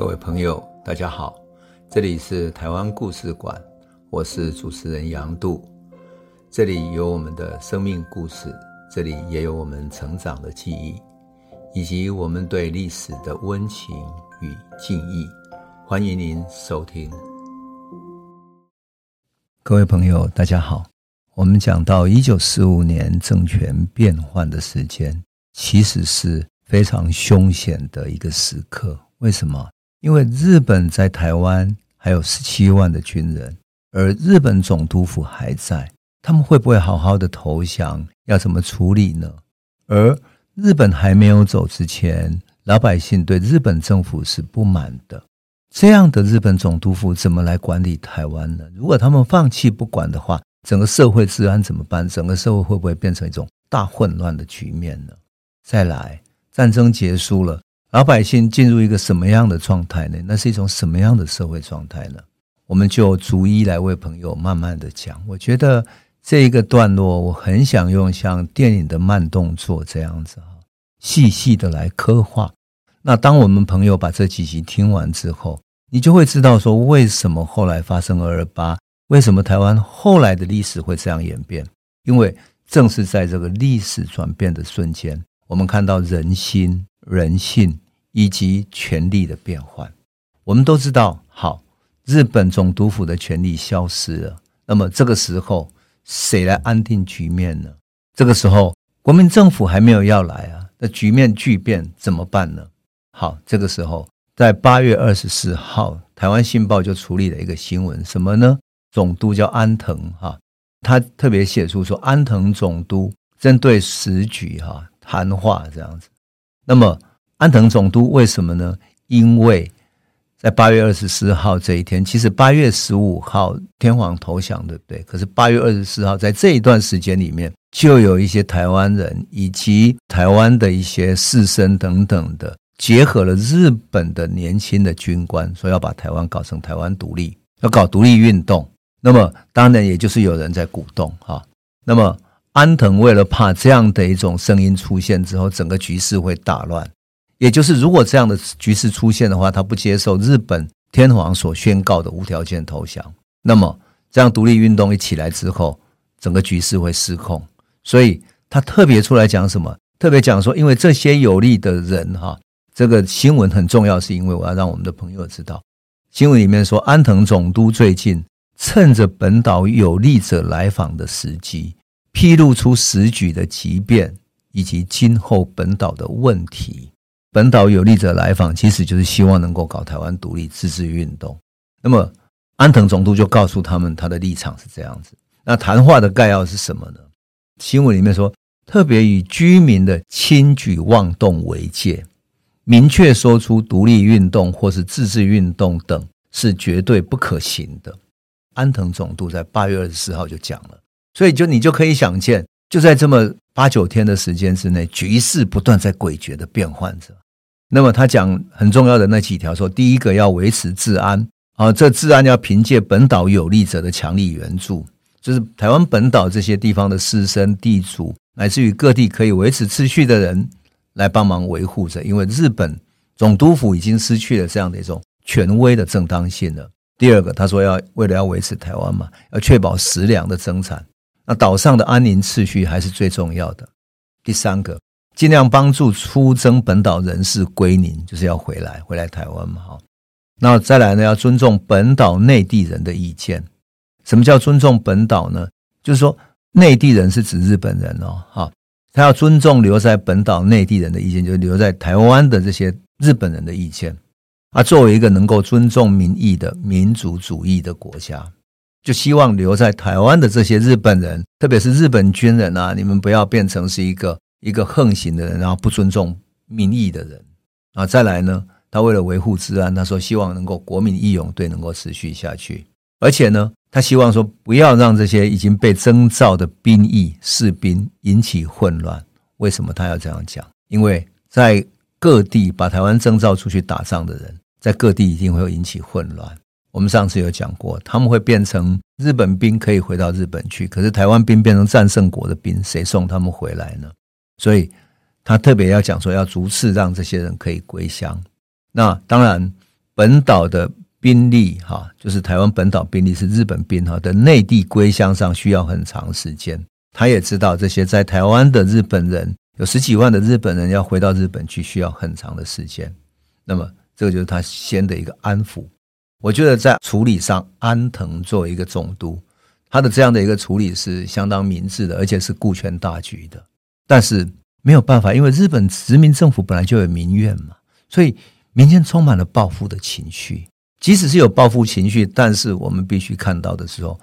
各位朋友，大家好，这里是台湾故事馆，我是主持人杨度，这里有我们的生命故事，这里也有我们成长的记忆，以及我们对历史的温情与敬意。欢迎您收听。各位朋友，大家好，我们讲到一九四五年政权变换的时间，其实是非常凶险的一个时刻。为什么？因为日本在台湾还有十七万的军人，而日本总督府还在，他们会不会好好的投降？要怎么处理呢？而日本还没有走之前，老百姓对日本政府是不满的。这样的日本总督府怎么来管理台湾呢？如果他们放弃不管的话，整个社会治安怎么办？整个社会会不会变成一种大混乱的局面呢？再来，战争结束了。老百姓进入一个什么样的状态呢？那是一种什么样的社会状态呢？我们就逐一来为朋友慢慢的讲。我觉得这一个段落，我很想用像电影的慢动作这样子哈，细细的来刻画。那当我们朋友把这几集听完之后，你就会知道说，为什么后来发生二二八，为什么台湾后来的历史会这样演变？因为正是在这个历史转变的瞬间，我们看到人心。人性以及权力的变换，我们都知道。好，日本总督府的权力消失了，那么这个时候谁来安定局面呢？这个时候国民政府还没有要来啊，那局面巨变怎么办呢？好，这个时候在八月二十四号，台湾信报就处理了一个新闻，什么呢？总督叫安藤哈，他特别写出说，安藤总督针对时局哈谈话这样子。那么，安藤总督为什么呢？因为在八月二十四号这一天，其实八月十五号天皇投降，对不对？可是八月二十四号在这一段时间里面，就有一些台湾人以及台湾的一些士绅等等的，结合了日本的年轻的军官，说要把台湾搞成台湾独立，要搞独立运动。那么，当然也就是有人在鼓动哈。那么。安藤为了怕这样的一种声音出现之后，整个局势会大乱，也就是如果这样的局势出现的话，他不接受日本天皇所宣告的无条件投降，那么这样独立运动一起来之后，整个局势会失控。所以他特别出来讲什么？特别讲说，因为这些有利的人哈，这个新闻很重要，是因为我要让我们的朋友知道，新闻里面说安藤总督最近趁着本岛有利者来访的时机。披露出时局的急变，以及今后本岛的问题。本岛有利者来访，其实就是希望能够搞台湾独立自治运动。那么安藤总督就告诉他们，他的立场是这样子。那谈话的概要是什么呢？新闻里面说，特别以居民的轻举妄动为戒，明确说出独立运动或是自治运动等是绝对不可行的。安藤总督在八月二十四号就讲了。所以，就你就可以想见，就在这么八九天的时间之内，局势不断在诡谲的变换着。那么，他讲很重要的那几条，说第一个要维持治安啊，这治安要凭借本岛有利者的强力援助，就是台湾本岛这些地方的士绅、地主，乃至于各地可以维持秩序的人来帮忙维护着。因为日本总督府已经失去了这样的一种权威的正当性了。第二个，他说要为了要维持台湾嘛，要确保食粮的增产。那岛上的安宁秩序还是最重要的。第三个，尽量帮助出征本岛人士归宁，就是要回来，回来台湾嘛。哈，那再来呢，要尊重本岛内地人的意见。什么叫尊重本岛呢？就是说，内地人是指日本人哦。哈，他要尊重留在本岛内地人的意见，就是留在台湾的这些日本人的意见。啊，作为一个能够尊重民意的民族主义的国家。就希望留在台湾的这些日本人，特别是日本军人啊，你们不要变成是一个一个横行的人，然后不尊重民意的人啊。再来呢，他为了维护治安，他说希望能够国民义勇队能够持续下去，而且呢，他希望说不要让这些已经被征召的兵役士兵引起混乱。为什么他要这样讲？因为在各地把台湾征召出去打仗的人，在各地一定会引起混乱。我们上次有讲过，他们会变成日本兵，可以回到日本去。可是台湾兵变成战胜国的兵，谁送他们回来呢？所以他特别要讲说，要逐次让这些人可以归乡。那当然，本岛的兵力哈，就是台湾本岛兵力是日本兵哈的内地归乡上需要很长时间。他也知道这些在台湾的日本人有十几万的日本人要回到日本去需要很长的时间。那么这个就是他先的一个安抚。我觉得在处理上，安藤作为一个总督，他的这样的一个处理是相当明智的，而且是顾全大局的。但是没有办法，因为日本殖民政府本来就有民怨嘛，所以民间充满了报复的情绪。即使是有报复情绪，但是我们必须看到的时候，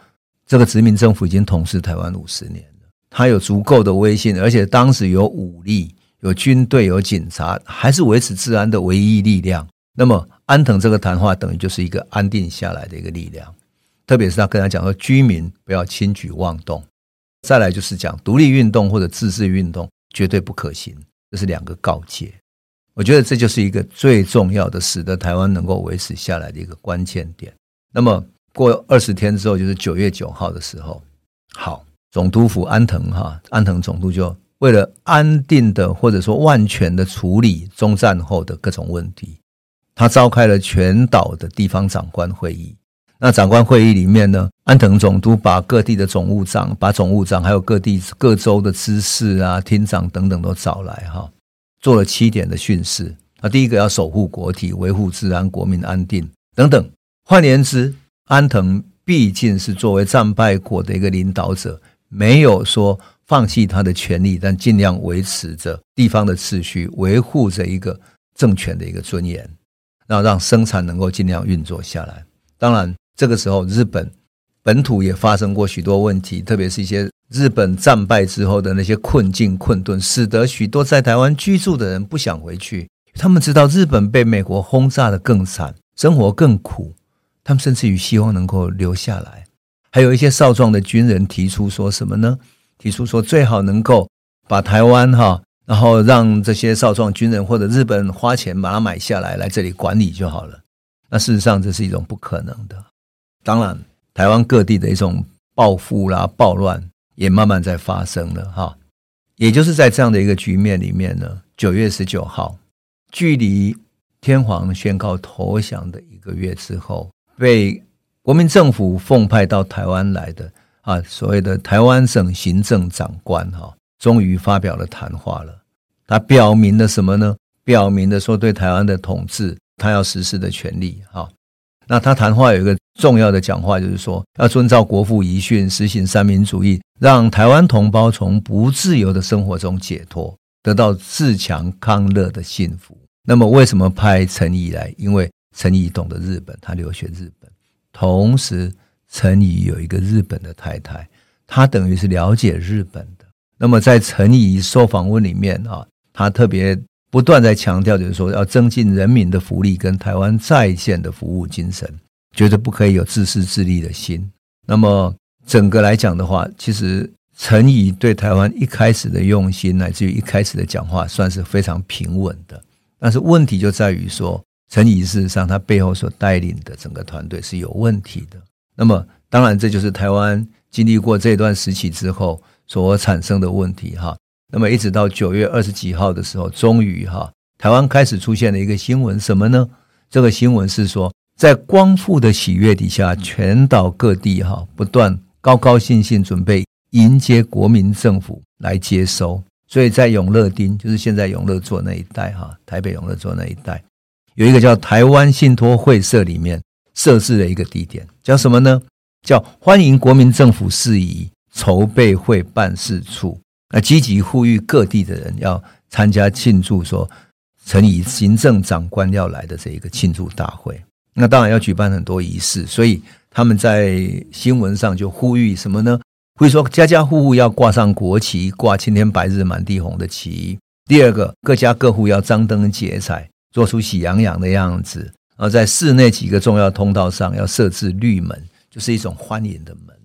这个殖民政府已经统治台湾五十年了，他有足够的威信，而且当时有武力、有军队、有警察，还是维持治安的唯一力量。那么安藤这个谈话等于就是一个安定下来的一个力量，特别是他跟他讲说，居民不要轻举妄动。再来就是讲独立运动或者自治运动绝对不可行，这是两个告诫。我觉得这就是一个最重要的，使得台湾能够维持下来的一个关键点。那么过二十天之后，就是九月九号的时候，好，总督府安藤哈安藤总督就为了安定的或者说万全的处理中战后的各种问题，他召开了全岛的地方长官会议。那长官会议里面呢，安藤总督把各地的总务长、把总务长，还有各地各州的知事啊、厅长等等都找来哈，做了七点的训示。那第一个要守护国体、维护治安、国民安定等等。换言之，安藤毕竟是作为战败国的一个领导者，没有说放弃他的权力，但尽量维持着地方的秩序，维护着一个政权的一个尊严，然后让生产能够尽量运作下来。当然。这个时候，日本本土也发生过许多问题，特别是一些日本战败之后的那些困境困顿，使得许多在台湾居住的人不想回去。他们知道日本被美国轰炸得更惨，生活更苦，他们甚至于希望能够留下来。还有一些少壮的军人提出说什么呢？提出说最好能够把台湾哈，然后让这些少壮军人或者日本花钱把它买下来，来这里管理就好了。那事实上这是一种不可能的。当然，台湾各地的一种暴富啦、暴乱也慢慢在发生了哈。也就是在这样的一个局面里面呢，九月十九号，距离天皇宣告投降的一个月之后，被国民政府奉派到台湾来的啊，所谓的台湾省行政长官哈，终于发表了谈话了。他表明了什么呢？表明了说对台湾的统治，他要实施的权利哈。那他谈话有一个重要的讲话，就是说要遵照国父遗训，实行三民主义，让台湾同胞从不自由的生活中解脱，得到自强康乐的幸福。那么，为什么派陈仪来？因为陈仪懂得日本，他留学日本，同时陈仪有一个日本的太太，他等于是了解日本。那么，在陈仪受访问里面啊，他特别。不断在强调，就是说要增进人民的福利跟台湾在线的服务精神，绝对不可以有自私自利的心。那么整个来讲的话，其实陈仪对台湾一开始的用心，乃至于一开始的讲话，算是非常平稳的。但是问题就在于说，陈仪事实上他背后所带领的整个团队是有问题的。那么当然，这就是台湾经历过这段时期之后所产生的问题，哈。那么一直到九月二十几号的时候，终于哈，台湾开始出现了一个新闻，什么呢？这个新闻是说，在光复的喜悦底下，全岛各地哈不断高高兴兴准备迎接国民政府来接收。所以在永乐町，就是现在永乐座那一带哈，台北永乐座那一带，有一个叫台湾信托会社里面设置了一个地点，叫什么呢？叫欢迎国民政府事宜筹备会办事处。那积极呼吁各地的人要参加庆祝，说陈以行政长官要来的这一个庆祝大会。那当然要举办很多仪式，所以他们在新闻上就呼吁什么呢？会说家家户户要挂上国旗，挂青天白日满地红的旗。第二个，各家各户要张灯结彩，做出喜洋洋的样子。然后在室内几个重要通道上要设置绿门，就是一种欢迎的门。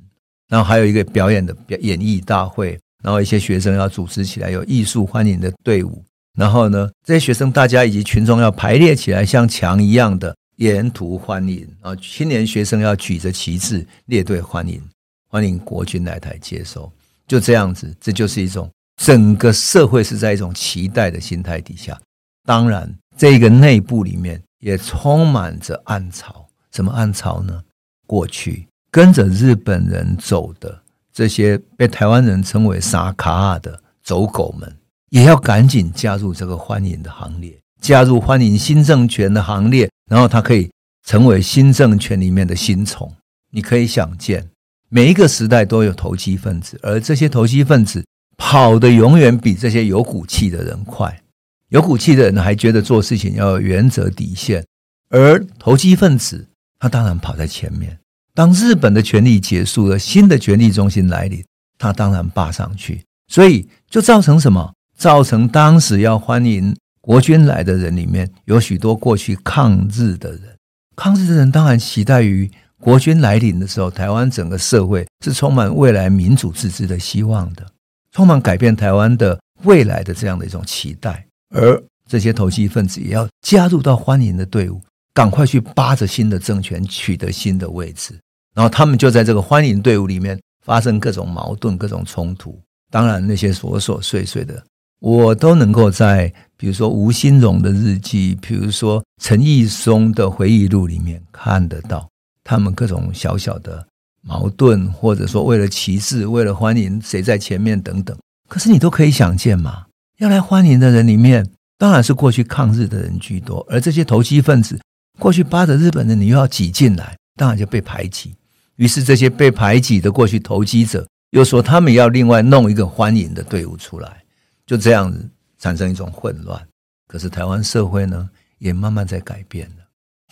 然后还有一个表演的演艺大会。然后一些学生要组织起来，有艺术欢迎的队伍。然后呢，这些学生大家以及群众要排列起来，像墙一样的沿途欢迎啊。青年学生要举着旗帜列队欢迎，欢迎国军来台接收。就这样子，这就是一种整个社会是在一种期待的心态底下。当然，这个内部里面也充满着暗潮。什么暗潮呢？过去跟着日本人走的这些被台湾人称为“萨卡”的走狗们，也要赶紧加入这个欢迎的行列，加入欢迎新政权的行列，然后他可以成为新政权里面的新宠。你可以想见，每一个时代都有投机分子，而这些投机分子跑的永远比这些有骨气的人快。有骨气的人还觉得做事情要有原则底线，而投机分子他当然跑在前面。当日本的权力结束了，新的权力中心来临，他当然霸上去。所以就造成什么？造成当时要欢迎国军来的人里面有许多过去抗日的人。抗日的人当然期待于国军来临的时候，台湾整个社会是充满未来民主自治的希望的，充满改变台湾的未来的这样的一种期待。而这些投机分子也要加入到欢迎的队伍，赶快去扒着新的政权，取得新的位置。然后他们就在这个欢迎队伍里面发生各种矛盾、各种冲突。当然，那些琐琐碎碎的，我都能够在比如说吴新荣的日记，比如说陈毅松的回忆录里面看得到他们各种小小的矛盾，或者说为了旗帜、为了欢迎谁在前面等等。可是你都可以想见嘛。要来欢迎的人里面，当然是过去抗日的人居多，而这些投机分子过去扒着日本人，你又要挤进来，当然就被排挤。于是这些被排挤的过去投机者又说他们要另外弄一个欢迎的队伍出来，就这样子产生一种混乱。可是台湾社会呢，也慢慢在改变了。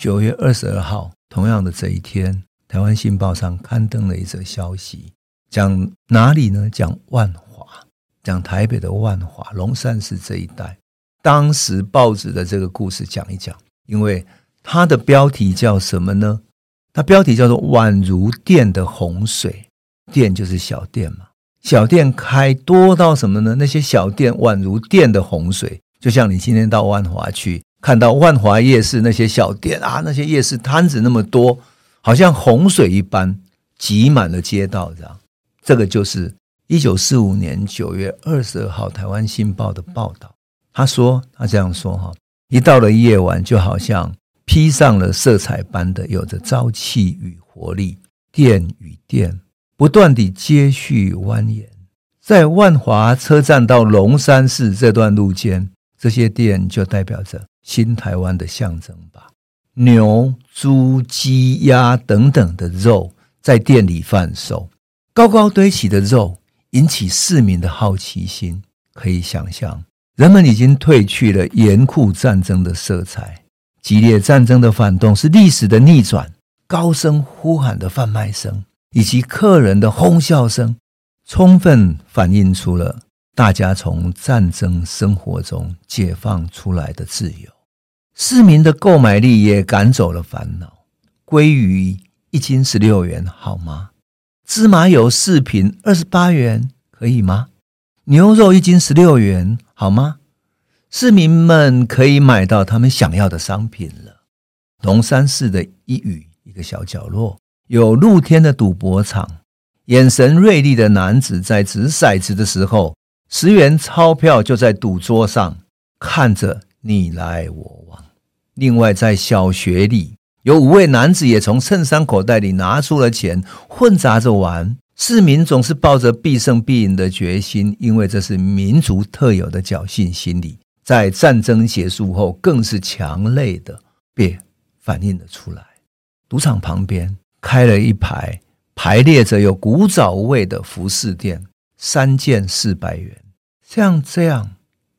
九月二十二号，同样的这一天，台湾新报上刊登了一则消息，讲哪里呢？讲万华。讲台北的万华龙山寺这一带，当时报纸的这个故事讲一讲，因为它的标题叫什么呢？它标题叫做“宛如店的洪水”，店就是小店嘛，小店开多到什么呢？那些小店宛如店的洪水，就像你今天到万华去，看到万华夜市那些小店啊，那些夜市摊子那么多，好像洪水一般挤满了街道，这样，这个就是。一九四五年九月二十二号，《台湾新报》的报道，他说：“他这样说哈，一到了夜晚，就好像披上了色彩般的，有着朝气与活力，店与店不断地接续蜿蜒，在万华车站到龙山寺这段路间，这些店就代表着新台湾的象征吧。牛、猪、鸡、鸭等等的肉在店里贩售，高高堆起的肉。”引起市民的好奇心，可以想象，人们已经褪去了严酷战争的色彩，激烈战争的反动是历史的逆转。高声呼喊的贩卖声以及客人的哄笑声，充分反映出了大家从战争生活中解放出来的自由。市民的购买力也赶走了烦恼。鲑鱼一斤十六元，好吗？芝麻油四瓶二十八元，可以吗？牛肉一斤十六元，好吗？市民们可以买到他们想要的商品了。龙山寺的一隅一个小角落，有露天的赌博场。眼神锐利的男子在掷骰子的时候，十元钞票就在赌桌上，看着你来我往。另外，在小学里。有五位男子也从衬衫口袋里拿出了钱，混杂着玩。市民总是抱着必胜必赢的决心，因为这是民族特有的侥幸心理，在战争结束后更是强烈的被反映了出来。赌场旁边开了一排排列着有古早味的服饰店，三件四百元。像这样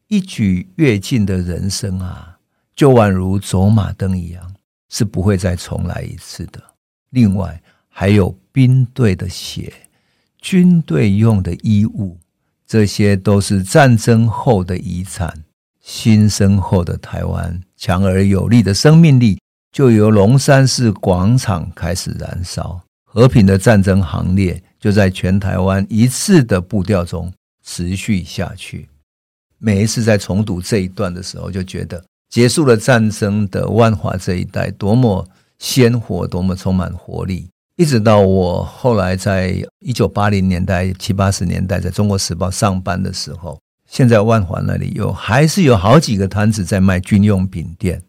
一举跃进的人生啊，就宛如走马灯一样。是不会再重来一次的。另外，还有兵队的血、军队用的衣物，这些都是战争后的遗产。新生后的台湾，强而有力的生命力，就由龙山寺广场开始燃烧。和平的战争行列，就在全台湾一次的步调中持续下去。每一次在重读这一段的时候，就觉得。结束了战争的万华这一带，多么鲜活，多么充满活力。一直到我后来在一九八零年代、七八十年代在中国时报上班的时候，现在万华那里有还是有好几个摊子在卖军用品店。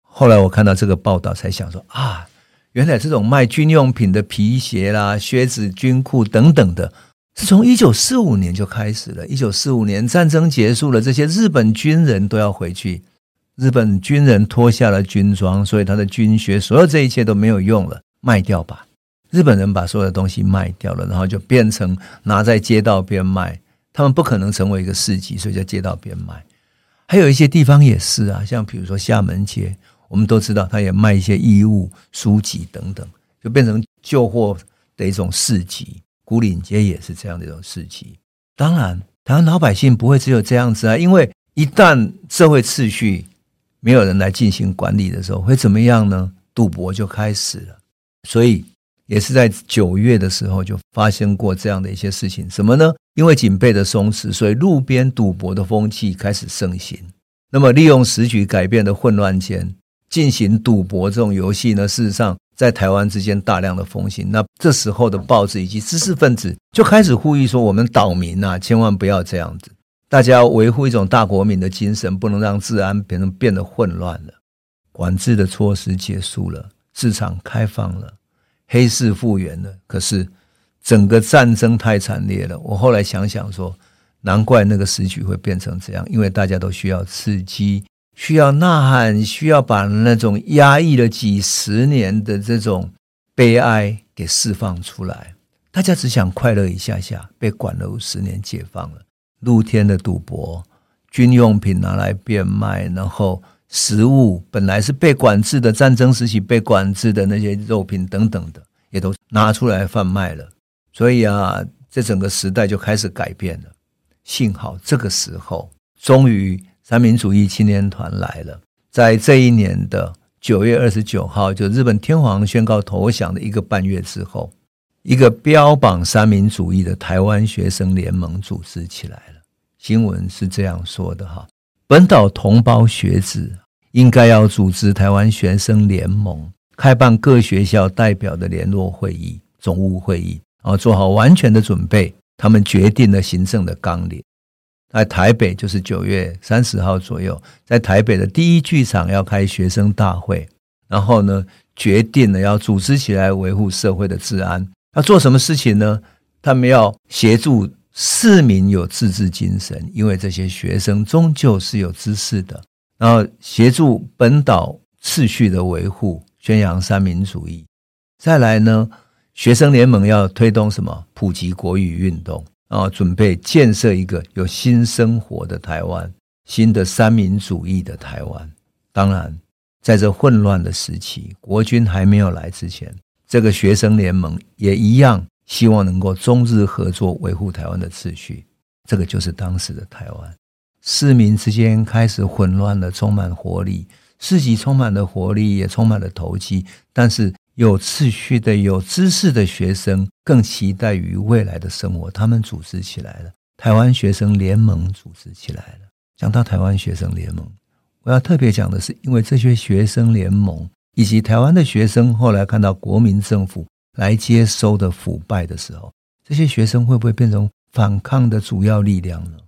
后来我看到这个报道，才想说啊，原来这种卖军用品的皮鞋啦、靴子、军裤等等的，是从一九四五年就开始了。一九四五年战争结束了，这些日本军人都要回去。日本军人脱下了军装，所以他的军靴，所有这一切都没有用了，卖掉吧。日本人把所有的东西卖掉了，然后就变成拿在街道边卖。他们不可能成为一个市集，所以在街道边卖。还有一些地方也是啊，像比如说厦门街，我们都知道，他也卖一些衣物、书籍等等，就变成旧货的一种市集。古岭街也是这样的一种市集。当然，台湾老百姓不会只有这样子啊，因为一旦社会秩序没有人来进行管理的时候，会怎么样呢？赌博就开始了。所以也是在九月的时候就发生过这样的一些事情。什么呢？因为警备的松弛，所以路边赌博的风气开始盛行。那么利用时局改变的混乱间进行赌博这种游戏呢，事实上在台湾之间大量的风行。那这时候的报纸以及知识分子就开始呼吁说：我们岛民啊，千万不要这样子。大家要维护一种大国民的精神，不能让治安变成变得混乱了。管制的措施结束了，市场开放了，黑市复原了。可是整个战争太惨烈了。我后来想想说，难怪那个时局会变成这样，因为大家都需要刺激，需要呐喊，需要把那种压抑了几十年的这种悲哀给释放出来。大家只想快乐一下下，被管了五十年，解放了。露天的赌博，军用品拿来变卖，然后食物本来是被管制的，战争时期被管制的那些肉品等等的，也都拿出来贩卖了。所以啊，这整个时代就开始改变了。幸好这个时候，终于三民主义青年团来了。在这一年的九月二十九号，就日本天皇宣告投降的一个半月之后。一个标榜三民主义的台湾学生联盟组织起来了。新闻是这样说的哈：本岛同胞学子应该要组织台湾学生联盟，开办各学校代表的联络会议、总务会议，然后做好完全的准备。他们决定了行政的纲领，在台北就是九月三十号左右，在台北的第一剧场要开学生大会，然后呢，决定了要组织起来维护社会的治安。要做什么事情呢？他们要协助市民有自治精神，因为这些学生终究是有知识的。然后协助本岛秩序的维护，宣扬三民主义。再来呢，学生联盟要推动什么？普及国语运动，然后准备建设一个有新生活的台湾，新的三民主义的台湾。当然，在这混乱的时期，国军还没有来之前。这个学生联盟也一样，希望能够中日合作维护台湾的秩序。这个就是当时的台湾，市民之间开始混乱了，充满活力，市集充满了活力，也充满了投机。但是有秩序的、有知识的学生更期待于未来的生活，他们组织起来了，台湾学生联盟组织起来了。讲到台湾学生联盟，我要特别讲的是，因为这些学生联盟。以及台湾的学生后来看到国民政府来接收的腐败的时候，这些学生会不会变成反抗的主要力量呢？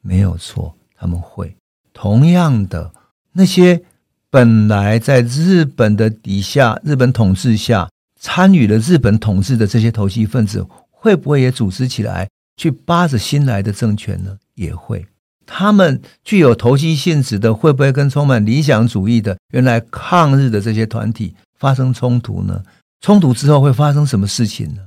没有错，他们会。同样的，那些本来在日本的底下、日本统治下参与了日本统治的这些投机分子，会不会也组织起来去扒着新来的政权呢？也会。他们具有投机性质的，会不会跟充满理想主义的原来抗日的这些团体发生冲突呢？冲突之后会发生什么事情呢？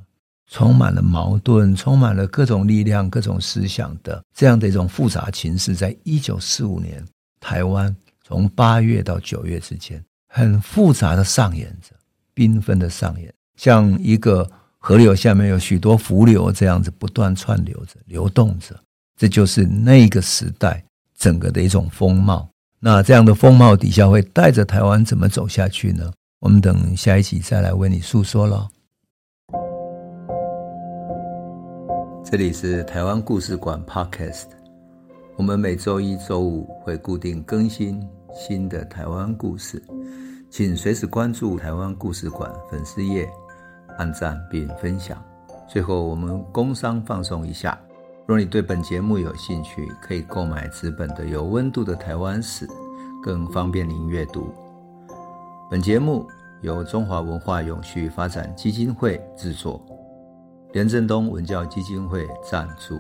充满了矛盾，充满了各种力量、各种思想的这样的一种复杂情势，在一九四五年台湾从八月到九月之间，很复杂的上演着，缤纷的上演，像一个河流下面有许多伏流这样子不断串流着、流动着。这就是那个时代整个的一种风貌。那这样的风貌底下会带着台湾怎么走下去呢？我们等下一集再来为你诉说喽。这里是台湾故事馆 Podcast，我们每周一、周五会固定更新新的台湾故事，请随时关注台湾故事馆粉丝页，按赞并分享。最后，我们工商放松一下。若你对本节目有兴趣，可以购买纸本的《有温度的台湾史》，更方便您阅读。本节目由中华文化永续发展基金会制作，连振东文教基金会赞助。